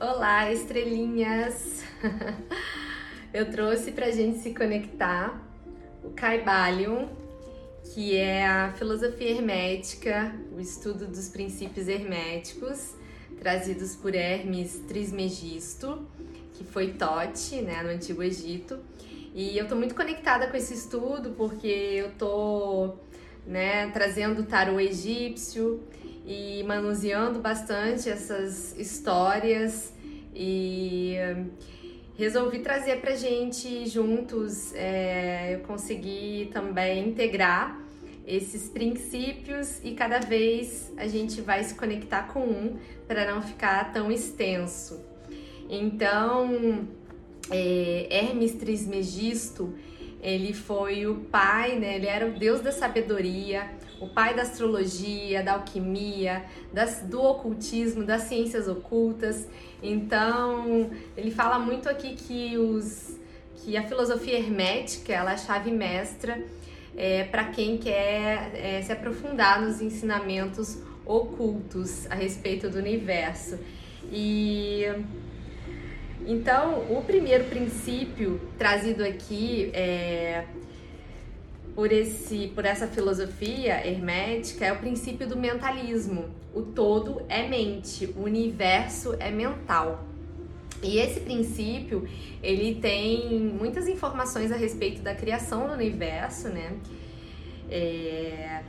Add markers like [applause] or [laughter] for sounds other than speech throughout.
Olá, estrelinhas! [laughs] Eu trouxe pra gente se conectar o Caibalion, que é a filosofia hermética, o estudo dos princípios herméticos, trazidos por Hermes Trismegisto, que foi Tote, né, no Antigo Egito. E eu tô muito conectada com esse estudo porque eu tô, né, trazendo o tarô egípcio e manuseando bastante essas histórias e resolvi trazer pra gente juntos. É, eu consegui também integrar esses princípios e cada vez a gente vai se conectar com um para não ficar tão extenso. Então, é, Hermes Trismegisto, ele foi o pai, né? Ele era o deus da sabedoria, o pai da astrologia, da alquimia, das, do ocultismo, das ciências ocultas. Então, ele fala muito aqui que os que a filosofia hermética ela é a chave mestra é, para quem quer é, se aprofundar nos ensinamentos ocultos a respeito do universo. E então, o primeiro princípio trazido aqui é, por, esse, por essa filosofia hermética é o princípio do mentalismo. O todo é mente, o universo é mental. E esse princípio, ele tem muitas informações a respeito da criação do universo, né? É,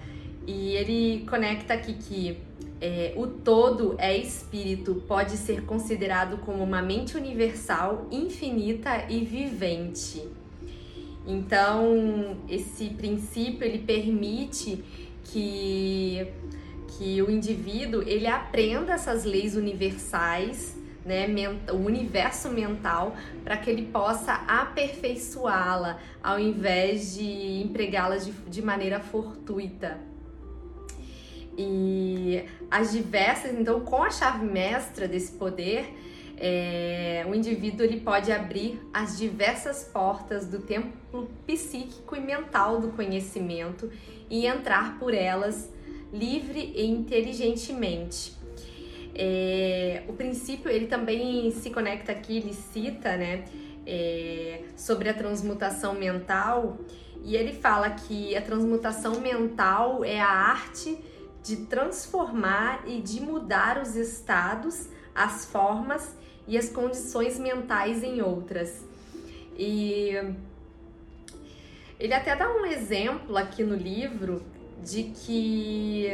e ele conecta aqui que é, o todo é espírito, pode ser considerado como uma mente universal, infinita e vivente. Então, esse princípio ele permite que, que o indivíduo ele aprenda essas leis universais, né, o universo mental, para que ele possa aperfeiçoá-la ao invés de empregá-la de, de maneira fortuita. E as diversas, então, com a chave mestra desse poder, é, o indivíduo ele pode abrir as diversas portas do templo psíquico e mental do conhecimento e entrar por elas livre e inteligentemente. É, o princípio ele também se conecta aqui, ele cita, né, é, sobre a transmutação mental e ele fala que a transmutação mental é a arte de transformar e de mudar os estados, as formas e as condições mentais em outras. E ele até dá um exemplo aqui no livro de que,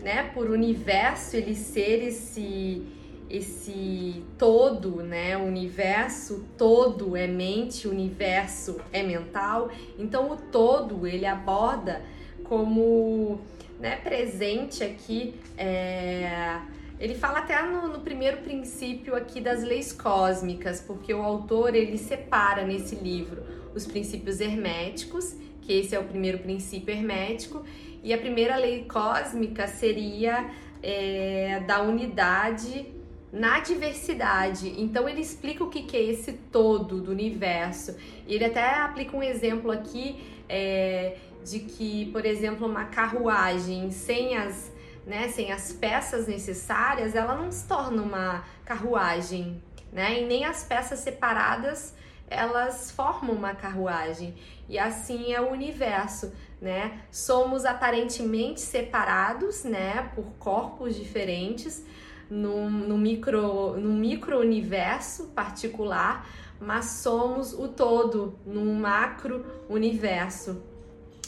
né, por universo ele ser esse esse todo, né? O universo todo é mente, o universo é mental. Então o todo ele aborda como né, presente aqui. É... Ele fala até no, no, primeiro princípio aqui das leis cósmicas, porque o autor ele separa nesse livro os princípios herméticos, que esse é o primeiro princípio hermético, e a primeira lei cósmica seria é, da unidade na diversidade. Então ele explica o que, que é esse todo do universo. E ele até aplica um exemplo aqui é, de que, por exemplo, uma carruagem sem as, né, sem as peças necessárias, ela não se torna uma carruagem, né? E nem as peças separadas elas formam uma carruagem. E assim é o universo, né? Somos aparentemente separados, né, por corpos diferentes no, micro no micro universo particular, mas somos o todo num macro universo.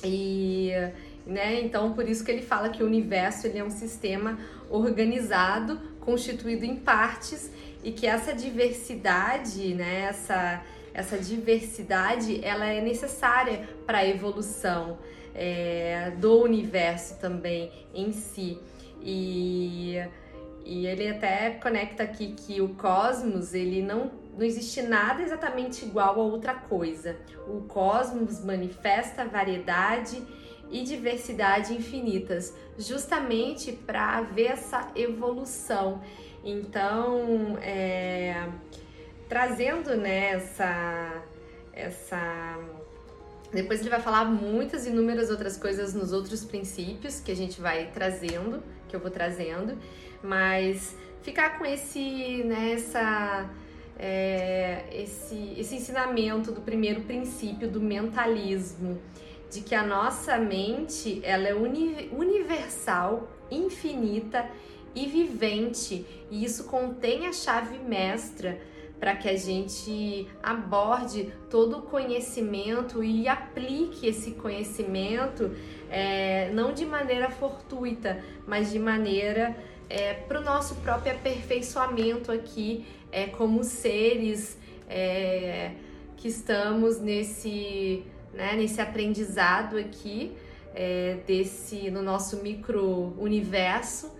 E né? Então, por isso que ele fala que o universo ele é um sistema organizado, constituído em partes e que essa diversidade, né, essa, essa diversidade, ela é necessária para a evolução é, do universo também em si. E, e ele até conecta aqui que o cosmos, ele não não existe nada exatamente igual a outra coisa. O cosmos manifesta variedade e diversidade infinitas, justamente para ver essa evolução. Então, é, trazendo né, essa, essa. Depois ele vai falar muitas inúmeras outras coisas nos outros princípios que a gente vai trazendo, que eu vou trazendo, mas ficar com esse, né, essa, é, esse, esse ensinamento do primeiro princípio do mentalismo, de que a nossa mente ela é uni universal, infinita e vivente, e isso contém a chave mestra para que a gente aborde todo o conhecimento e aplique esse conhecimento é, não de maneira fortuita, mas de maneira é, para o nosso próprio aperfeiçoamento aqui, é, como seres é, que estamos nesse, né, nesse aprendizado aqui, é, desse no nosso micro universo,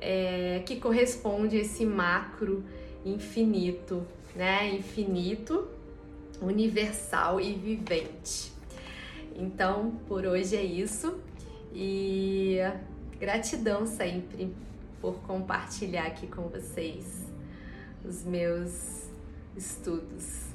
é, que corresponde a esse macro infinito, né? Infinito, universal e vivente. Então, por hoje é isso e gratidão sempre por compartilhar aqui com vocês os meus estudos.